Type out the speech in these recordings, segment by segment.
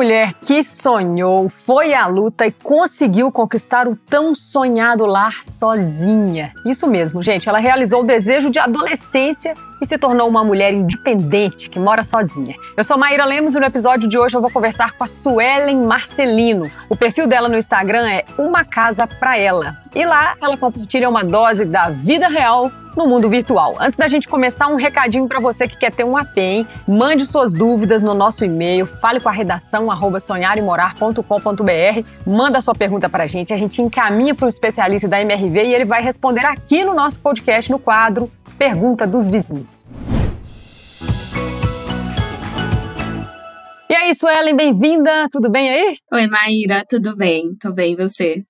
mulher que sonhou, foi à luta e conseguiu conquistar o tão sonhado lar sozinha. Isso mesmo, gente. Ela realizou o desejo de adolescência e se tornou uma mulher independente que mora sozinha. Eu sou Maíra Lemos e no episódio de hoje eu vou conversar com a Suelen Marcelino. O perfil dela no Instagram é Uma Casa Pra Ela. E lá ela compartilha uma dose da vida real no mundo virtual. Antes da gente começar, um recadinho para você que quer ter um AP, hein? Mande suas dúvidas no nosso e-mail, fale com a redação arroba sonharemorar.com.br, manda sua pergunta para a gente, a gente encaminha para o especialista da MRV e ele vai responder aqui no nosso podcast no quadro Pergunta dos Vizinhos. E é isso, Ellen, bem-vinda. Tudo bem aí? Oi, Maíra, tudo bem? Tô bem, você?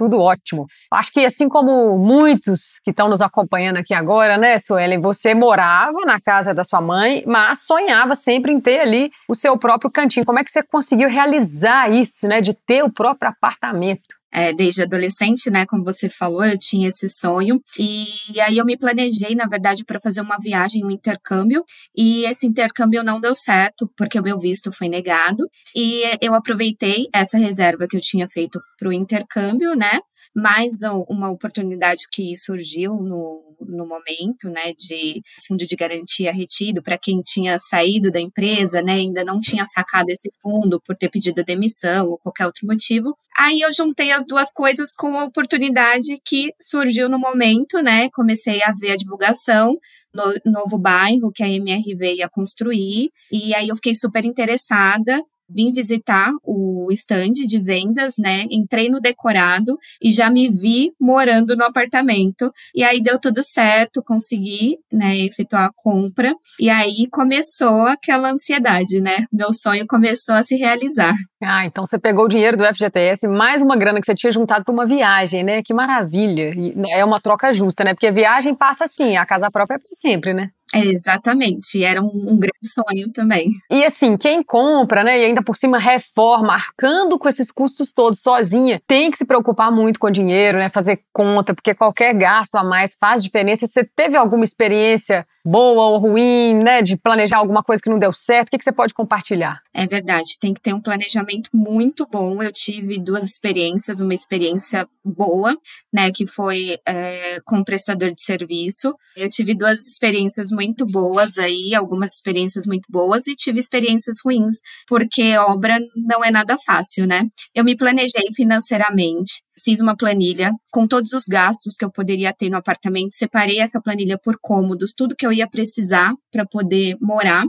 Tudo ótimo. Acho que assim como muitos que estão nos acompanhando aqui agora, né, Suelen, você morava na casa da sua mãe, mas sonhava sempre em ter ali o seu próprio cantinho. Como é que você conseguiu realizar isso, né, de ter o próprio apartamento? É, desde adolescente, né, como você falou, eu tinha esse sonho. E, aí eu me planejei, na verdade, para fazer uma viagem, um intercâmbio. E esse intercâmbio não deu certo porque o meu visto foi negado. E eu aproveitei essa reserva que eu tinha feito para o intercâmbio, né, mais uma oportunidade que surgiu no, no momento, né, de fundo de garantia retido para quem tinha saído da empresa, né, ainda não tinha sacado esse fundo por ter pedido demissão ou qualquer outro motivo. Aí eu juntei as duas coisas com a oportunidade que surgiu no momento, né, comecei a ver a divulgação no novo bairro que a MRV ia construir, e aí eu fiquei super interessada vim visitar o stand de vendas, né? Entrei no decorado e já me vi morando no apartamento. E aí deu tudo certo, consegui, né, efetuar a compra. E aí começou aquela ansiedade, né? Meu sonho começou a se realizar. Ah, então você pegou o dinheiro do FGTS, mais uma grana que você tinha juntado para uma viagem, né? Que maravilha. E é uma troca justa, né? Porque a viagem passa assim, a casa própria é para sempre, né? Exatamente, era um, um, grande sonho também. E assim, quem compra, né, e ainda por cima reforma, arcando com esses custos todos sozinha, tem que se preocupar muito com dinheiro, né, fazer conta, porque qualquer gasto a mais faz diferença. Você teve alguma experiência boa ou ruim, né, de planejar alguma coisa que não deu certo? O que, que você pode compartilhar? É verdade, tem que ter um planejamento muito bom. Eu tive duas experiências, uma experiência boa, né, que foi é, com prestador de serviço. Eu tive duas experiências muito boas aí, algumas experiências muito boas e tive experiências ruins, porque obra não é nada fácil, né? Eu me planejei financeiramente, fiz uma planilha com todos os gastos que eu poderia ter no apartamento, separei essa planilha por cômodos, tudo que eu ia precisar para poder morar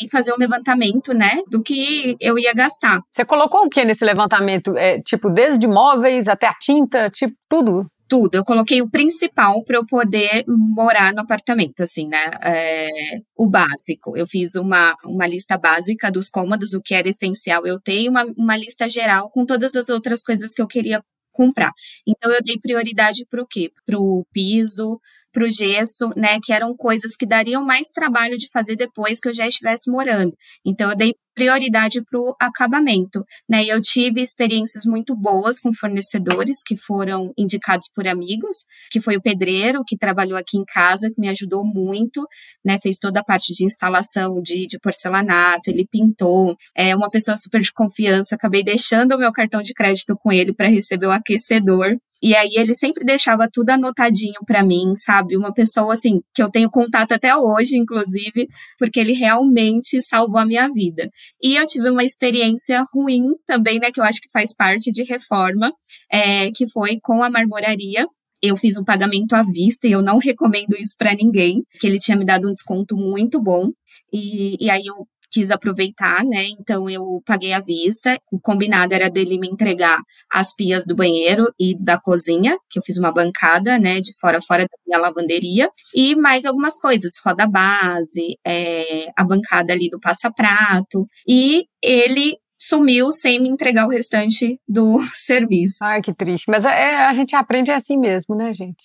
e fazer um levantamento, né, do que eu ia gastar. Você colocou o que nesse levantamento? É, tipo, desde móveis até a tinta, tipo, tudo? tudo. Eu coloquei o principal para eu poder morar no apartamento, assim, né? É, o básico. Eu fiz uma, uma lista básica dos cômodos, o que era essencial eu ter, e uma, uma lista geral com todas as outras coisas que eu queria comprar. Então eu dei prioridade para o quê? Para o piso, para o gesso, né? Que eram coisas que dariam mais trabalho de fazer depois que eu já estivesse morando. Então eu dei prioridade para o acabamento, né? E eu tive experiências muito boas com fornecedores que foram indicados por amigos, que foi o pedreiro que trabalhou aqui em casa, que me ajudou muito, né? Fez toda a parte de instalação de, de porcelanato, ele pintou, é uma pessoa super de confiança. Acabei deixando o meu cartão de crédito com ele para receber o aquecedor. E aí ele sempre deixava tudo anotadinho para mim, sabe? Uma pessoa assim que eu tenho contato até hoje, inclusive, porque ele realmente salvou a minha vida. E eu tive uma experiência ruim também, né? Que eu acho que faz parte de reforma, é, que foi com a marmoraria eu fiz um pagamento à vista e eu não recomendo isso para ninguém, que ele tinha me dado um desconto muito bom. E, e aí eu quis aproveitar, né? Então eu paguei à vista. O combinado era dele me entregar as pias do banheiro e da cozinha, que eu fiz uma bancada, né, de fora a fora da minha lavanderia, e mais algumas coisas, roda base, é, a bancada ali do passa-prato. E ele sumiu sem me entregar o restante do serviço. Ai, que triste. Mas é, a gente aprende assim mesmo, né, gente?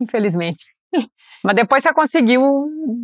Infelizmente. Mas depois você conseguiu,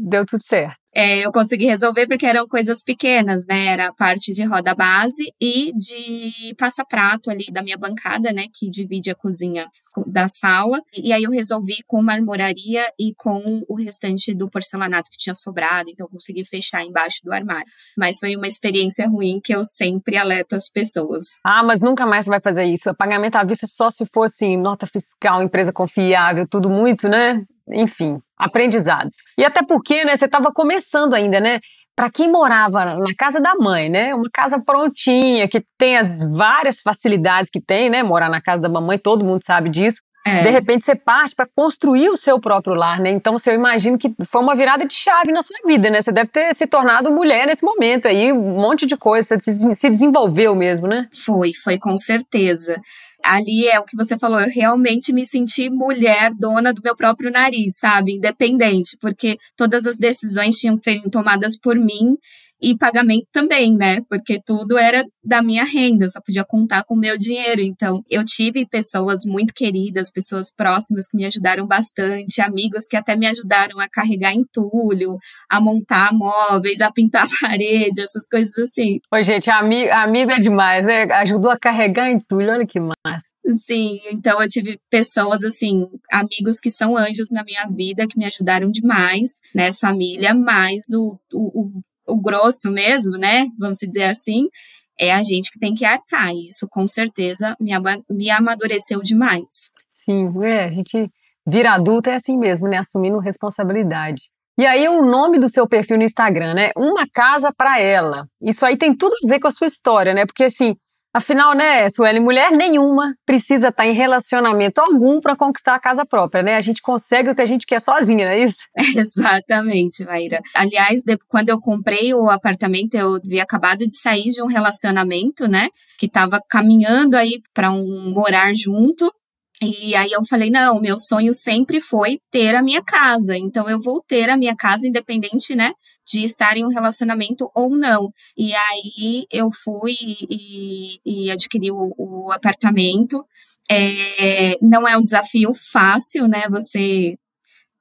deu tudo certo. É, eu consegui resolver porque eram coisas pequenas, né? Era a parte de roda base e de passa-prato ali da minha bancada, né? Que divide a cozinha da sala. E aí eu resolvi com marmoraria e com o restante do porcelanato que tinha sobrado, então eu consegui fechar embaixo do armário. Mas foi uma experiência ruim que eu sempre alerto as pessoas. Ah, mas nunca mais você vai fazer isso. O pagamento à vista só se fosse assim, nota fiscal, empresa confiável, tudo muito, né? Enfim, aprendizado. E até porque, né, você estava começando ainda, né? Para quem morava na casa da mãe, né? Uma casa prontinha, que tem as várias facilidades que tem, né? Morar na casa da mamãe, todo mundo sabe disso. É. De repente você parte para construir o seu próprio lar, né? Então você imagina que foi uma virada de chave na sua vida, né? Você deve ter se tornado mulher nesse momento aí, um monte de coisa, você se desenvolveu mesmo, né? Foi, foi com certeza ali é o que você falou, eu realmente me senti mulher, dona do meu próprio nariz, sabe? Independente, porque todas as decisões tinham que ser tomadas por mim e pagamento também, né? Porque tudo era da minha renda, eu só podia contar com o meu dinheiro. Então, eu tive pessoas muito queridas, pessoas próximas que me ajudaram bastante, amigos que até me ajudaram a carregar entulho, a montar móveis, a pintar a parede, essas coisas assim. Oi, gente, amigo, amigo é demais, né? Ajudou a carregar entulho, olha que massa. Sim, então eu tive pessoas assim, amigos que são anjos na minha vida, que me ajudaram demais, né? Família, mas o, o, o grosso mesmo, né? Vamos dizer assim, é a gente que tem que arcar. E isso com certeza me, me amadureceu demais. Sim, é, a gente vira adulta é assim mesmo, né? Assumindo responsabilidade. E aí o nome do seu perfil no Instagram, né? Uma casa para ela. Isso aí tem tudo a ver com a sua história, né? Porque assim, Afinal, né, Sueli, mulher nenhuma precisa estar em relacionamento algum para conquistar a casa própria, né? A gente consegue o que a gente quer sozinha, não é isso? Exatamente, Maíra. Aliás, de, quando eu comprei o apartamento, eu havia acabado de sair de um relacionamento, né, que estava caminhando aí para um morar junto. E aí eu falei, não, meu sonho sempre foi ter a minha casa, então eu vou ter a minha casa independente, né, de estar em um relacionamento ou não. E aí eu fui e, e adquiri o, o apartamento. É, não é um desafio fácil, né, você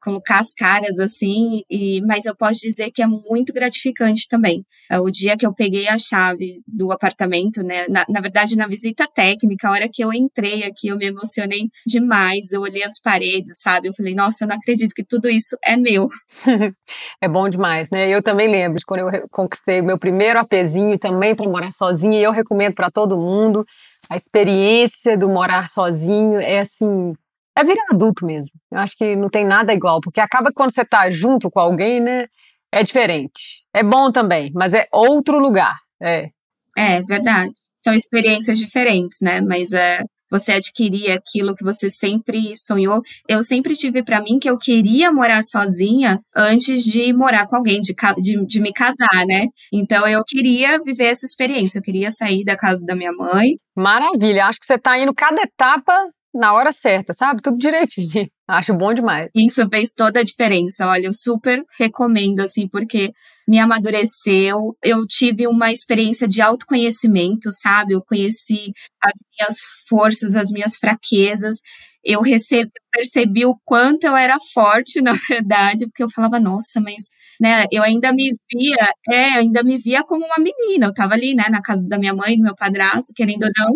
colocar as caras assim, e, mas eu posso dizer que é muito gratificante também. É, o dia que eu peguei a chave do apartamento, né, na, na, verdade na visita técnica, a hora que eu entrei aqui, eu me emocionei demais, eu olhei as paredes, sabe, eu falei, nossa, eu não acredito que tudo isso é meu. é bom demais, né, eu também lembro de quando eu conquistei meu primeiro apezinho também para morar sozinha, e eu recomendo para todo mundo, a experiência do morar sozinho é assim é virar adulto mesmo. Eu acho que não tem nada igual, porque acaba que quando você tá junto com alguém, né, é diferente. É bom também, mas é outro lugar. É. É, verdade. São experiências diferentes, né? Mas é, você adquirir aquilo que você sempre sonhou. Eu sempre tive para mim que eu queria morar sozinha antes de morar com alguém, de, de, de, me casar, né? Então eu queria viver essa experiência, eu queria sair da casa da minha mãe. Maravilha, acho que você está indo cada etapa na hora certa, sabe? Tudo direitinho. Acho bom demais. Isso fez toda a diferença. Olha, eu super recomendo, assim, porque me amadureceu. Eu tive uma experiência de autoconhecimento, sabe? Eu conheci as minhas forças, as minhas fraquezas. Eu recebi, percebi o quanto eu era forte, na verdade, porque eu falava, nossa, mas, né, eu ainda me via, é, ainda me via como uma menina. Eu tava ali, né, na casa da minha mãe, do meu padrasto, querendo ou não,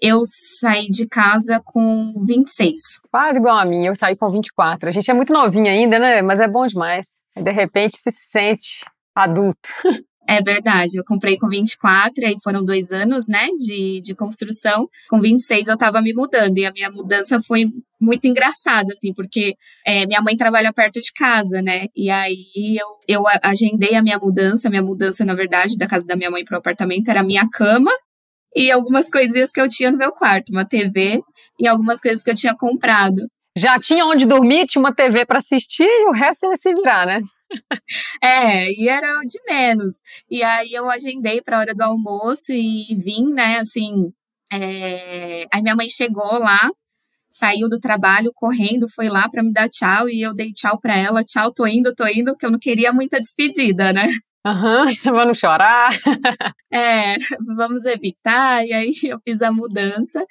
eu saí de casa com 26. Quase igual a mim, eu saí com 24. A gente é muito novinha ainda, né? Mas é bom demais. De repente se sente adulto. É verdade, eu comprei com 24, aí foram dois anos, né, de, de construção. Com 26 eu tava me mudando, e a minha mudança foi muito engraçada, assim, porque é, minha mãe trabalha perto de casa, né, e aí eu, eu agendei a minha mudança, minha mudança, na verdade, da casa da minha mãe pro apartamento era a minha cama, e algumas coisinhas que eu tinha no meu quarto, uma TV e algumas coisas que eu tinha comprado. Já tinha onde dormir, tinha uma TV para assistir e o resto ia se virar, né? é, e era de menos. E aí eu agendei para a hora do almoço e vim, né, assim. É... Aí minha mãe chegou lá, saiu do trabalho correndo, foi lá para me dar tchau e eu dei tchau para ela, tchau, tô indo, tô indo, porque eu não queria muita despedida, né? Aham, uhum, vamos chorar. é, vamos evitar. E aí eu fiz a mudança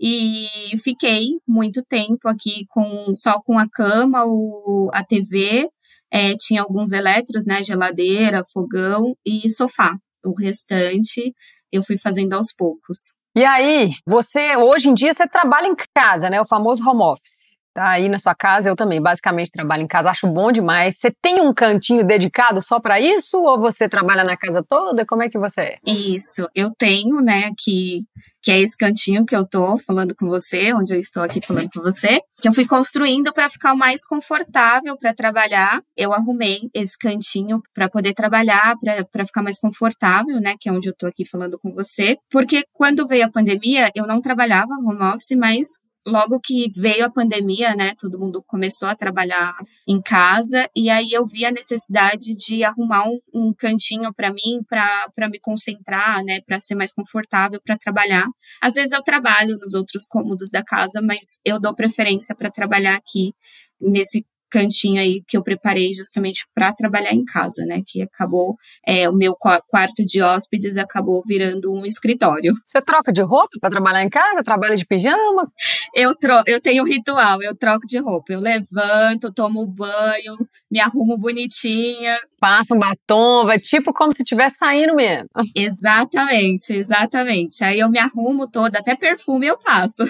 e fiquei muito tempo aqui com só com a cama, o, a TV, é, tinha alguns eletros, né? Geladeira, fogão e sofá. O restante eu fui fazendo aos poucos. E aí, você, hoje em dia, você trabalha em casa, né? O famoso home office. Tá aí na sua casa, eu também basicamente trabalho em casa, acho bom demais. Você tem um cantinho dedicado só para isso ou você trabalha na casa toda? Como é que você é? Isso, eu tenho, né, que que é esse cantinho que eu tô falando com você, onde eu estou aqui falando com você, que eu fui construindo para ficar mais confortável para trabalhar. Eu arrumei esse cantinho para poder trabalhar, para ficar mais confortável, né, que é onde eu tô aqui falando com você, porque quando veio a pandemia, eu não trabalhava home office, mas logo que veio a pandemia, né, todo mundo começou a trabalhar em casa e aí eu vi a necessidade de arrumar um, um cantinho para mim, para me concentrar, né, para ser mais confortável para trabalhar. Às vezes eu trabalho nos outros cômodos da casa, mas eu dou preferência para trabalhar aqui nesse cantinho aí que eu preparei justamente para trabalhar em casa, né? Que acabou, é, o meu quarto de hóspedes acabou virando um escritório. Você troca de roupa para trabalhar em casa? Trabalha de pijama? Eu, tro eu tenho um ritual, eu troco de roupa. Eu levanto, tomo banho, me arrumo bonitinha. Passa um batom, vai tipo como se estivesse saindo mesmo. Exatamente, exatamente. Aí eu me arrumo toda, até perfume eu passo.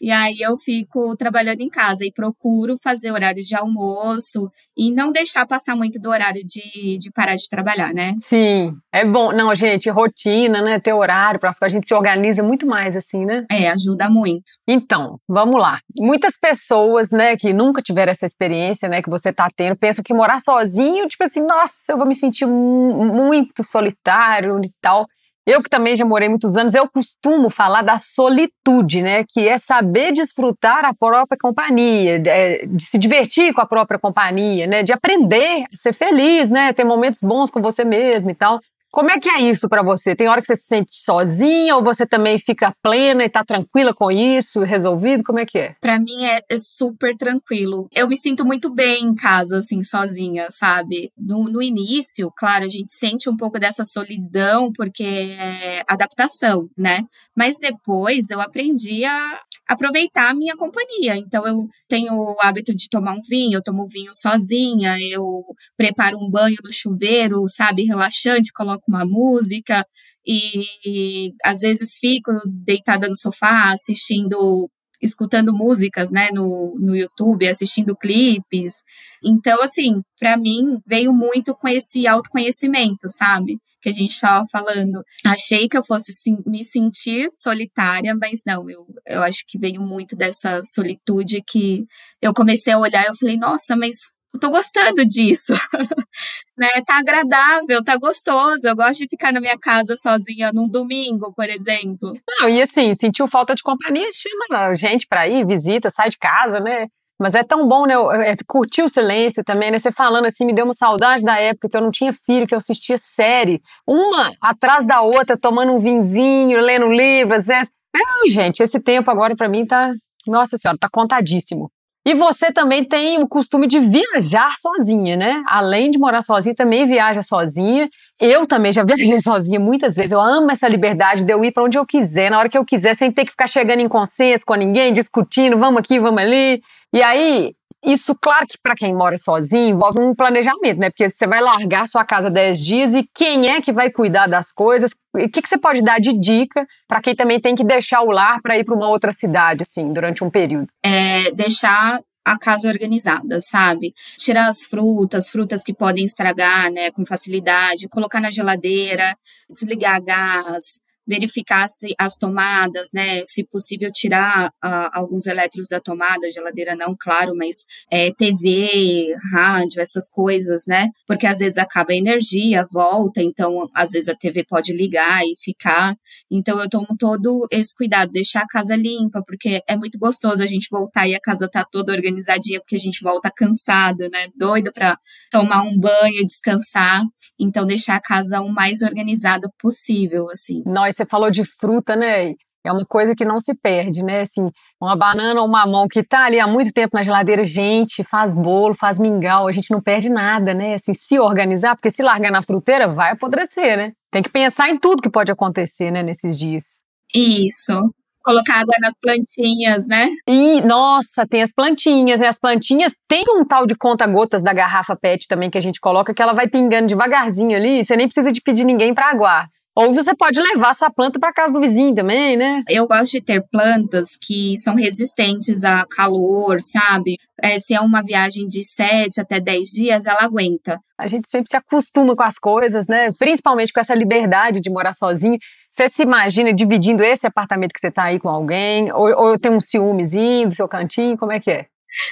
E aí eu fico trabalhando em casa e procuro fazer horário de almoço e não deixar passar muito do horário de, de parar de trabalhar, né? Sim, é bom. Não, gente, rotina, né? Ter horário, para a gente se organiza muito mais assim, né? É, ajuda muito. Então, vamos lá. Muitas pessoas, né, que nunca tiveram essa experiência, né, que você tá tendo, pensam que morar sozinho, tipo assim, nossa, eu vou me sentir muito solitário e tal. Eu que também já morei muitos anos, eu costumo falar da solitude, né? Que é saber desfrutar a própria companhia, de, de, se divertir com a própria companhia, né? De aprender a ser feliz, né? Ter momentos bons com você mesmo e tal. Como é que é isso para você? Tem hora que você se sente sozinha ou você também fica plena e tá tranquila com isso, resolvido? Como é que é? Para mim é, é, super tranquilo. Eu me sinto muito bem em casa, assim, sozinha, sabe? No, no início, claro, a gente sente um pouco dessa solidão porque é adaptação, né? Mas depois eu aprendi a aproveitar a minha companhia. Então eu tenho o hábito de tomar um vinho, eu tomo vinho sozinha, eu preparo um banho no chuveiro, sabe, relaxante, coloco uma música e, às vezes fico deitada no sofá assistindo escutando músicas, né, no, no YouTube, assistindo clipes. Então, assim, para mim veio muito com esse autoconhecimento, sabe? Que a gente estava falando. Achei que eu fosse sim, me sentir solitária, mas não, eu, eu acho que veio muito dessa solitude que eu comecei a olhar e eu falei, nossa, mas eu tô gostando disso. né? Tá agradável, tá gostoso. Eu gosto de ficar na minha casa sozinha num domingo, por exemplo. Não, e assim, sentiu falta de companhia, chama gente para ir, visita, sai de casa, né? Mas é tão bom, né? É, curtir o silêncio também, né? Você falando assim, me deu uma saudade da época que eu não tinha filho, que eu assistia série, uma atrás da outra, tomando um vinzinho, lendo livro, às vezes. Ai, gente, esse tempo agora para mim tá, nossa senhora, tá contadíssimo. E você também tem o costume de viajar sozinha, né? Além de morar sozinha, também viaja sozinha. Eu também já viajei sozinha muitas vezes. Eu amo essa liberdade de eu ir para onde eu quiser, na hora que eu quiser, sem ter que ficar chegando em consenso com ninguém, discutindo, vamos aqui, vamos ali. E aí, isso, claro que para quem mora sozinho, envolve um planejamento, né? Porque você vai largar sua casa 10 dias e quem é que vai cuidar das coisas? O que, que você pode dar de dica para quem também tem que deixar o lar para ir para uma outra cidade, assim, durante um período? É deixar a casa organizada, sabe? Tirar as frutas, frutas que podem estragar, né, com facilidade, colocar na geladeira, desligar gás, verificar se as tomadas, né, se possível tirar uh, alguns elétrons da tomada, geladeira não, claro, mas é, TV, rádio, essas coisas, né, porque às vezes acaba a energia, volta, então às vezes a TV pode ligar e ficar, então eu tomo todo esse cuidado, deixar a casa limpa, porque é muito gostoso a gente voltar e a casa tá toda organizadinha, porque a gente volta cansado, né, doido para tomar um banho, descansar, então deixar a casa o mais organizada possível, assim. Nós você falou de fruta, né? É uma coisa que não se perde, né? Assim, uma banana ou um mamão que tá ali há muito tempo na geladeira, gente, faz bolo, faz mingau, a gente não perde nada, né? Assim, se organizar, porque se largar na fruteira, vai apodrecer, né? Tem que pensar em tudo que pode acontecer, né, nesses dias. Isso. Colocar água nas plantinhas, né? E, nossa, tem as plantinhas, né? As plantinhas tem um tal de conta-gotas da garrafa PET também que a gente coloca, que ela vai pingando devagarzinho ali, você nem precisa de pedir ninguém para aguar. Ou você pode levar sua planta para casa do vizinho também, né? Eu gosto de ter plantas que são resistentes a calor, sabe? É, se é uma viagem de 7 até 10 dias, ela aguenta. A gente sempre se acostuma com as coisas, né? Principalmente com essa liberdade de morar sozinho. Você se imagina dividindo esse apartamento que você está aí com alguém? Ou, ou tem um ciúmezinho do seu cantinho? Como é que é?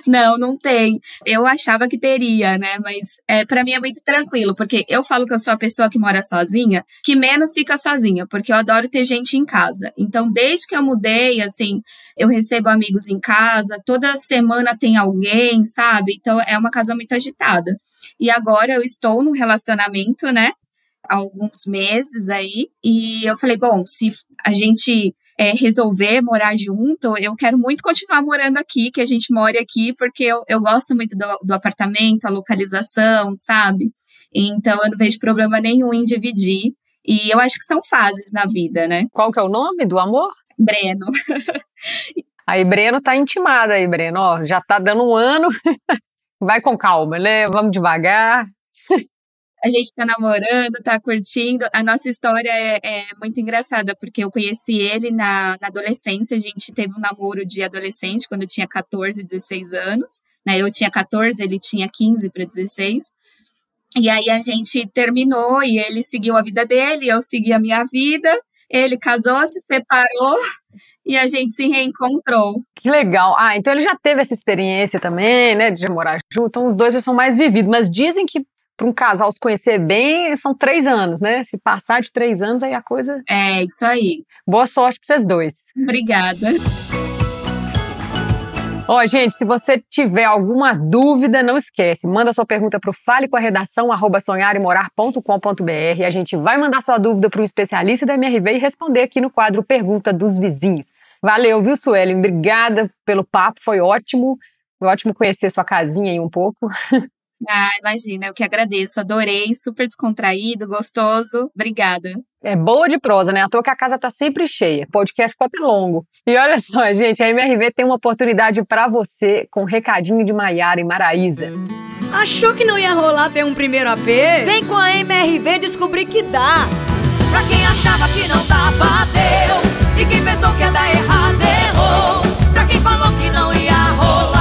Não, não tem. Eu achava que teria, né? Mas é, para mim é muito tranquilo, porque eu falo que eu sou a pessoa que mora sozinha, que menos fica sozinha, porque eu adoro ter gente em casa. Então, desde que eu mudei, assim, eu recebo amigos em casa, toda semana tem alguém, sabe? Então, é uma casa muito agitada. E agora eu estou num relacionamento, né? Há alguns meses aí, e eu falei, bom, se a gente é, resolver morar junto, eu quero muito continuar morando aqui, que a gente more aqui, porque eu, eu gosto muito do, do apartamento, a localização, sabe? Então eu não vejo problema nenhum em dividir. E eu acho que são fases na vida, né? Qual que é o nome do amor? Breno. aí, Breno tá intimada aí, Breno. Ó, já tá dando um ano. Vai com calma, né? Vamos devagar a gente está namorando, está curtindo. A nossa história é, é, muito engraçada, porque eu conheci ele na, na, adolescência. A gente teve um namoro de adolescente quando tinha 14, 16 anos. Né? Eu tinha 14, ele tinha 15 para 16. E aí a gente terminou e ele seguiu a vida dele, eu segui a minha vida. Ele casou, se separou e a gente se reencontrou. Que legal. Ah, então ele já teve essa experiência também, né, de morar junto. Então os dois já são mais vividos. Mas dizem que para um casal se conhecer bem, são três anos, né? Se passar de três anos, aí a coisa. É, isso aí. Boa sorte para vocês dois. Obrigada. Ó, oh, gente, se você tiver alguma dúvida, não esquece, manda sua pergunta para o fale com a redação arroba sonharemorar.com.br. A gente vai mandar sua dúvida para um especialista da MRV e responder aqui no quadro Pergunta dos Vizinhos. Valeu, viu, Suelen? Obrigada pelo papo, foi ótimo. Foi ótimo conhecer sua casinha aí um pouco. Ah, imagina, eu que agradeço, adorei, super descontraído, gostoso. Obrigada. É boa de prosa, né? À toa que a casa tá sempre cheia. Podcast ficou até longo. E olha só, gente, a MRV tem uma oportunidade para você com um recadinho de Maiara e Maraísa. Achou que não ia rolar ter um primeiro AP? Vem com a MRV descobrir que dá. Pra quem achava que não dava, deu. E quem pensou que ia dar errado, errou. Pra quem falou que não ia rolar,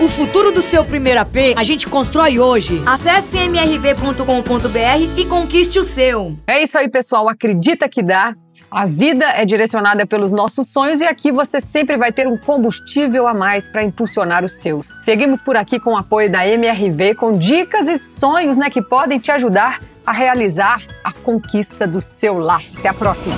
O futuro do seu primeiro AP, a gente constrói hoje. Acesse mrv.com.br e conquiste o seu. É isso aí, pessoal. Acredita que dá. A vida é direcionada pelos nossos sonhos e aqui você sempre vai ter um combustível a mais para impulsionar os seus. Seguimos por aqui com o apoio da MRV com dicas e sonhos né, que podem te ajudar a realizar a conquista do seu lar. Até a próxima!